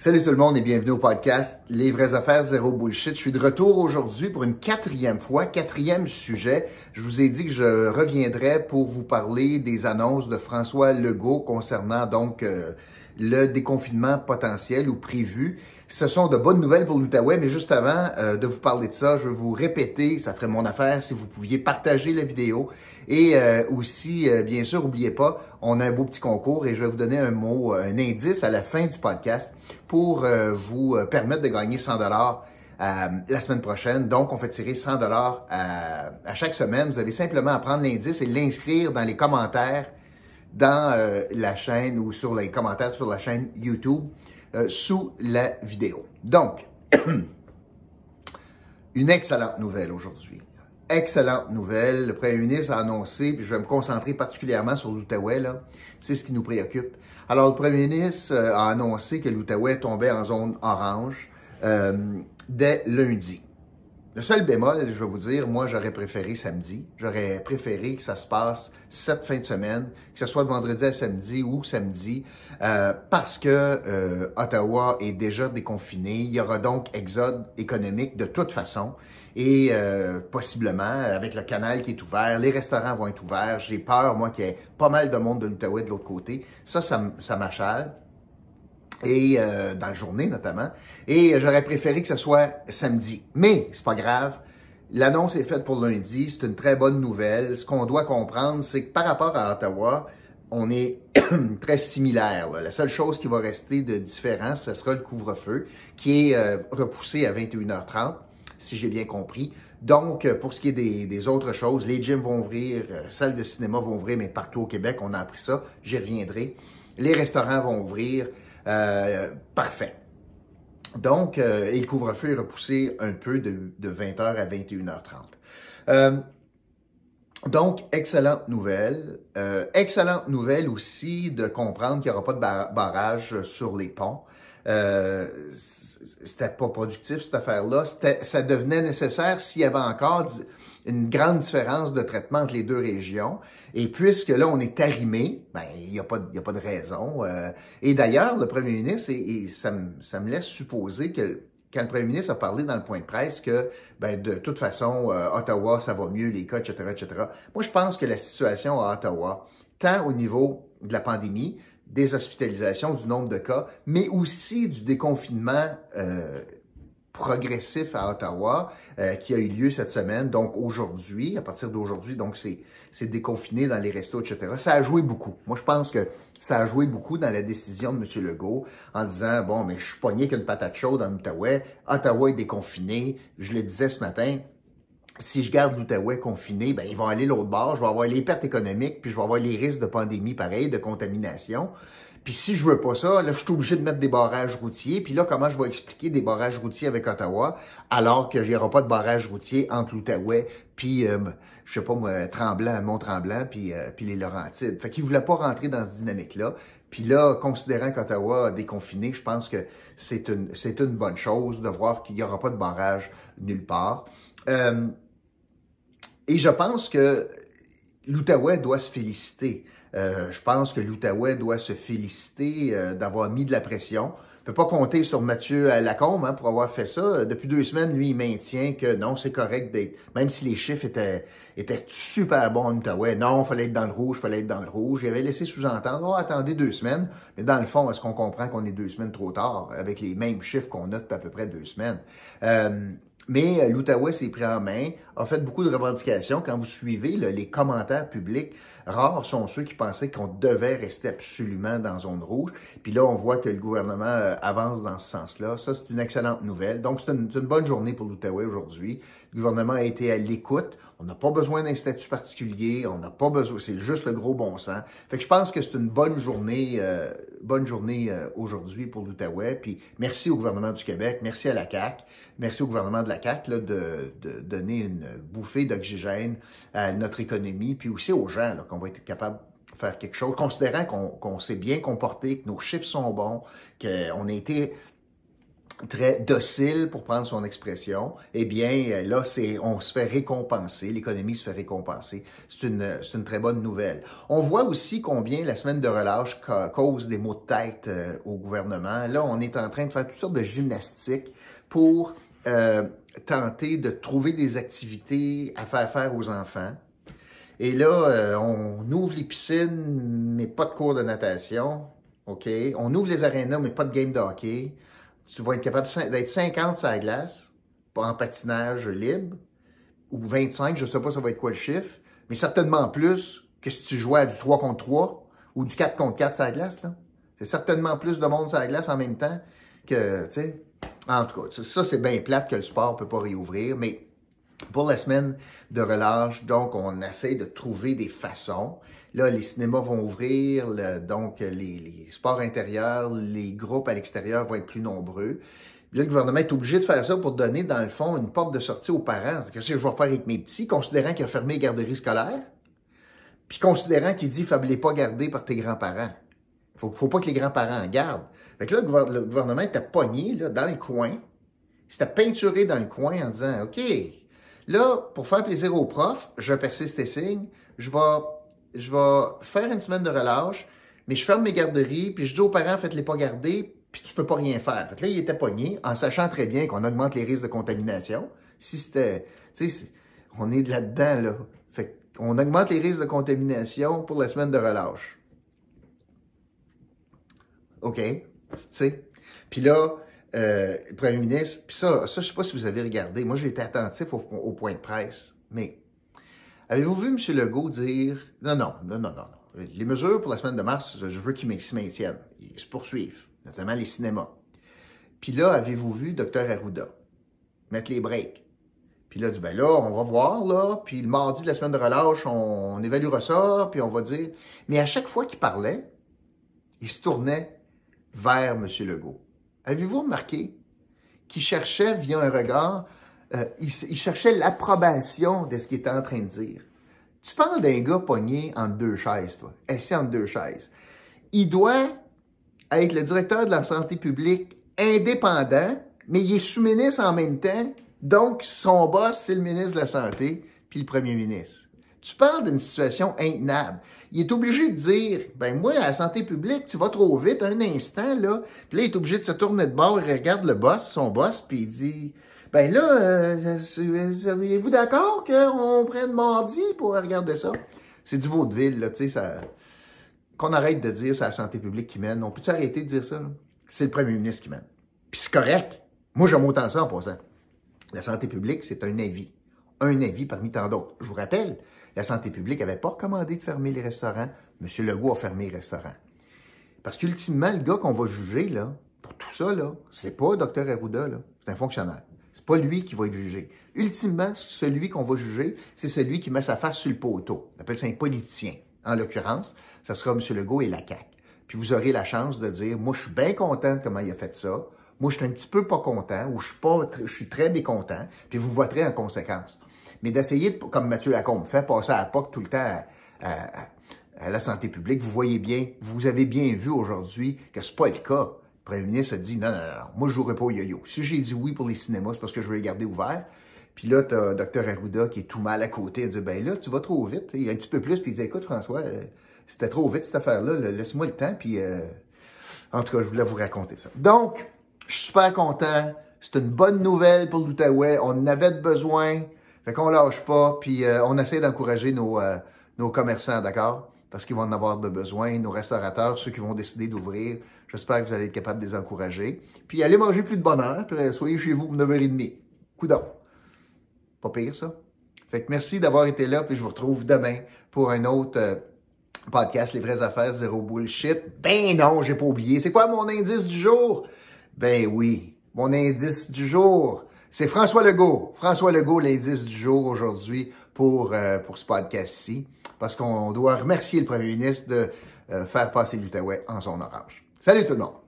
Salut tout le monde et bienvenue au podcast Les vraies affaires zéro bullshit. Je suis de retour aujourd'hui pour une quatrième fois, quatrième sujet. Je vous ai dit que je reviendrais pour vous parler des annonces de François Legault concernant donc euh, le déconfinement potentiel ou prévu. Ce sont de bonnes nouvelles pour l'Outaouais, mais juste avant euh, de vous parler de ça, je vais vous répéter, ça ferait mon affaire si vous pouviez partager la vidéo. Et euh, aussi, bien sûr, n'oubliez pas, on a un beau petit concours et je vais vous donner un mot, un indice à la fin du podcast pour vous permettre de gagner 100 dollars la semaine prochaine. Donc, on fait tirer 100 dollars à chaque semaine. Vous allez simplement à prendre l'indice et l'inscrire dans les commentaires dans euh, la chaîne ou sur les commentaires sur la chaîne YouTube euh, sous la vidéo. Donc, une excellente nouvelle aujourd'hui. Excellente nouvelle. Le premier ministre a annoncé, puis je vais me concentrer particulièrement sur l'Outaouais, là. C'est ce qui nous préoccupe. Alors, le premier ministre euh, a annoncé que l'Outaouais tombait en zone orange dès lundi. Le seul bémol, je vais vous dire, moi, j'aurais préféré samedi. J'aurais préféré que ça se passe cette fin de semaine, que ce soit de vendredi à samedi ou samedi, euh, parce que euh, Ottawa est déjà déconfiné. Il y aura donc exode économique de toute façon. Et euh, possiblement, avec le canal qui est ouvert, les restaurants vont être ouverts. J'ai peur, moi, qu'il y ait pas mal de monde de l'Outaouais de l'autre côté. Ça, ça, ça m'achale et euh, dans la journée notamment. Et j'aurais préféré que ce soit samedi. Mais c'est pas grave. L'annonce est faite pour lundi. C'est une très bonne nouvelle. Ce qu'on doit comprendre, c'est que par rapport à Ottawa, on est très similaire. La seule chose qui va rester de différent, ce sera le couvre-feu, qui est euh, repoussé à 21h30, si j'ai bien compris. Donc, euh, pour ce qui est des, des, autres choses, les gyms vont ouvrir, salles de cinéma vont ouvrir, mais partout au Québec, on a appris ça, j'y reviendrai. Les restaurants vont ouvrir. Euh, parfait. Donc, euh, le couvre-feu est repoussé un peu de, 20h à 21h30. Euh, donc, excellente nouvelle. Euh, excellente nouvelle aussi de comprendre qu'il n'y aura pas de barrage sur les ponts. Euh, c'était pas productif cette affaire-là. Ça devenait nécessaire s'il y avait encore une grande différence de traitement entre les deux régions. Et puisque là, on est arrimé, ben, il n'y a, pas, a pas de raison. Euh. et d'ailleurs, le premier ministre, et, ça, me, ça me laisse supposer que quand le premier ministre a parlé dans le point de presse que, ben, de toute façon, euh, Ottawa, ça va mieux, les cas, etc., etc. Moi, je pense que la situation à Ottawa, tant au niveau de la pandémie, des hospitalisations, du nombre de cas, mais aussi du déconfinement euh, progressif à Ottawa euh, qui a eu lieu cette semaine, donc aujourd'hui, à partir d'aujourd'hui, donc c'est déconfiné dans les restos, etc. Ça a joué beaucoup. Moi, je pense que ça a joué beaucoup dans la décision de M. Legault en disant, bon, mais je suis pogné qu'une patate chaude en Outaouais, Ottawa est déconfiné. Je le disais ce matin, si je garde l'Outaouais confiné, ben, ils vont aller l'autre bord, je vais avoir les pertes économiques, puis je vais avoir les risques de pandémie pareil, de contamination. Puis si je veux pas ça, là, je suis obligé de mettre des barrages routiers. Puis là, comment je vais expliquer des barrages routiers avec Ottawa, alors qu'il n'y aura pas de barrage routier entre l'Outaouais, puis, euh, je sais pas moi, Tremblant, Mont-Tremblant, puis, euh, les Laurentides. Fait qu'ils voulaient pas rentrer dans cette dynamique-là. Puis là, considérant qu'Ottawa a déconfiné, je pense que c'est une, c'est une bonne chose de voir qu'il n'y aura pas de barrage nulle part. Euh, et je pense que l'Outaouais doit se féliciter. Euh, je pense que l'Outaouais doit se féliciter euh, d'avoir mis de la pression. On peut pas compter sur Mathieu Lacombe hein, pour avoir fait ça. Depuis deux semaines, lui, il maintient que non, c'est correct d'être, même si les chiffres étaient, étaient super bons en Outaouais. Non, fallait être dans le rouge, fallait être dans le rouge. Il avait laissé sous-entendre, oh, attendez deux semaines. Mais dans le fond, est-ce qu'on comprend qu'on est deux semaines trop tard avec les mêmes chiffres qu'on a depuis à peu près deux semaines? Euh, mais euh, l'Outaouais s'est pris en main, a fait beaucoup de revendications. Quand vous suivez les commentaires publics, rares sont ceux qui pensaient qu'on devait rester absolument dans zone rouge. Puis là, on voit que le gouvernement euh, avance dans ce sens-là. Ça, c'est une excellente nouvelle. Donc, c'est une, bonne journée pour l'Outaouais aujourd'hui. Le gouvernement a été à l'écoute. On n'a pas besoin d'un statut particulier. On n'a pas besoin. C'est juste le gros bon sens. Fait que je pense que c'est une bonne journée, euh, bonne journée aujourd'hui pour l'Outaouais. Puis merci au gouvernement du Québec. Merci à la CAC. Merci au gouvernement de la de, de, donner une bouffée d'oxygène à notre économie, puis aussi aux gens qu'on va être capable de faire quelque chose, considérant qu'on s'est bien comporté, que nos chiffres sont bons, qu'on a été très docile pour prendre son expression, eh bien là, c'est on se fait récompenser, l'économie se fait récompenser. C'est une, une très bonne nouvelle. On voit aussi combien la semaine de relâche cause des maux de tête euh, au gouvernement. Là, on est en train de faire toutes sortes de gymnastiques pour euh, tenter de trouver des activités à faire faire aux enfants. Et là, euh, on ouvre les piscines, mais pas de cours de natation. OK? On ouvre les arénas, mais pas de game de hockey tu vas être capable d'être 50 sur la glace, en patinage libre, ou 25, je sais pas ça va être quoi le chiffre, mais certainement plus que si tu jouais à du 3 contre 3 ou du 4 contre 4 sur la glace. C'est certainement plus de monde sur la glace en même temps que, tu sais, en tout cas, ça c'est bien plate que le sport peut pas réouvrir, mais pour la semaine de relâche, donc on essaie de trouver des façons. Là, les cinémas vont ouvrir, donc les, sports intérieurs, les groupes à l'extérieur vont être plus nombreux. Là, le gouvernement est obligé de faire ça pour donner, dans le fond, une porte de sortie aux parents. Qu'est-ce que je vais faire avec mes petits, considérant qu'il a fermé les garderies scolaires, puis considérant qu'il dit ne pas garder par tes grands-parents. Il faut, faut pas que les grands-parents gardent. Fait que là, le gouvernement était pogné là, dans le coin. Il s'était peinturé dans le coin en disant, OK, là, pour faire plaisir aux profs, je persiste et signe, je vais je vais faire une semaine de relâche, mais je ferme mes garderies, puis je dis aux parents, faites-les pas garder, puis tu peux pas rien faire. Fait là, il était pogné, en sachant très bien qu'on augmente les risques de contamination. Si c'était, tu sais, on est là-dedans, là. Fait on augmente les risques de contamination pour la semaine de relâche. OK? Tu sais? Puis là, euh, premier ministre, puis ça, ça, je sais pas si vous avez regardé. Moi, j'ai été attentif au, point de presse, mais Avez-vous vu M. Legault dire non, non, non, non, non, Les mesures pour la semaine de mars, je veux qu'ils se maintiennent. Ils se poursuivent, notamment les cinémas. Puis là, avez-vous vu Dr. Arruda mettre les breaks? Puis là, dit, ben là, on va voir, là, puis le mardi de la semaine de relâche, on, évaluera ça, puis on va dire... Mais à chaque fois qu'il parlait, il se tournait vers M. Legault. Avez-vous remarqué qu'il cherchait via un regard euh, il, cherchait l'approbation de ce qu'il était en train de dire? Tu parles d'un gars pogné entre deux chaises, toi. Assis entre deux chaises. Il doit être le directeur de la santé publique indépendant, mais il est sous-ministre en même temps. Donc, son boss, c'est le ministre de la Santé, puis le premier ministre. Tu parles d'une situation intenable. Il est obligé de dire, ben moi, la santé publique, tu vas trop vite un instant, là. Puis là, il est obligé de se tourner de bord, il regarde le boss, son boss, puis il dit, ben là, euh, seriez-vous d'accord qu'on prenne mardi pour regarder ça? C'est du vaudeville, là, tu sais, ça... Qu'on arrête de dire c'est la santé publique qui mène. On peut-tu arrêter de dire ça, C'est le premier ministre qui mène. Puis c'est correct. Moi, j'aime autant ça en passant. La santé publique, c'est un avis. Un avis parmi tant d'autres. Je vous rappelle, la santé publique n'avait pas recommandé de fermer les restaurants. M. Legault a fermé les restaurants. Parce qu'ultimement, le gars qu'on va juger, là, pour tout ça, là, c'est pas Dr. Arruda, là. C'est un fonctionnaire pas lui qui va être jugé. Ultimement, celui qu'on va juger, c'est celui qui met sa face sur le poteau. On appelle ça un politicien. En l'occurrence, ça sera M. Legault et la CAQ. Puis vous aurez la chance de dire, moi, je suis bien content de comment il a fait ça. Moi, je suis un petit peu pas content ou je suis pas, je suis très mécontent. Puis vous voterez en conséquence. Mais d'essayer, comme Mathieu Lacombe fait, passer à la POC tout le temps à, la santé publique, vous voyez bien, vous avez bien vu aujourd'hui que c'est pas le cas. Le premier ministre a dit non, non, non, moi je jouerai pas au yo-yo. Si j'ai dit oui pour les cinémas, c'est parce que je veux les garder ouverts. Puis là, tu as Dr. Arruda qui est tout mal à côté. Il dit ben là, tu vas trop vite. Il y a un petit peu plus, puis il dit écoute, François, euh, c'était trop vite cette affaire-là, laisse-moi le temps, puis euh, en tout cas, je voulais vous raconter ça. Donc, je suis super content. C'est une bonne nouvelle pour l'Outaouais. On en avait besoin. Fait qu'on lâche pas, puis euh, on essaie d'encourager nos, nos commerçants, d'accord? Parce qu'ils vont en avoir de besoin, nos restaurateurs, ceux qui vont décider d'ouvrir. J'espère que vous allez être capable de les encourager. Puis allez manger plus de bonheur, puis soyez chez vous pour 9h30. Coudon. Pas pire, ça? Fait que merci d'avoir été là, puis je vous retrouve demain pour un autre euh, podcast, Les vraies affaires, zéro bullshit. Ben non, j'ai pas oublié. C'est quoi mon indice du jour? Ben oui, mon indice du jour, c'est François Legault. François Legault, l'indice du jour aujourd'hui pour, euh, pour ce podcast-ci, parce qu'on doit remercier le premier ministre de euh, faire passer l'Outaouais en son orange. Salut tout le monde!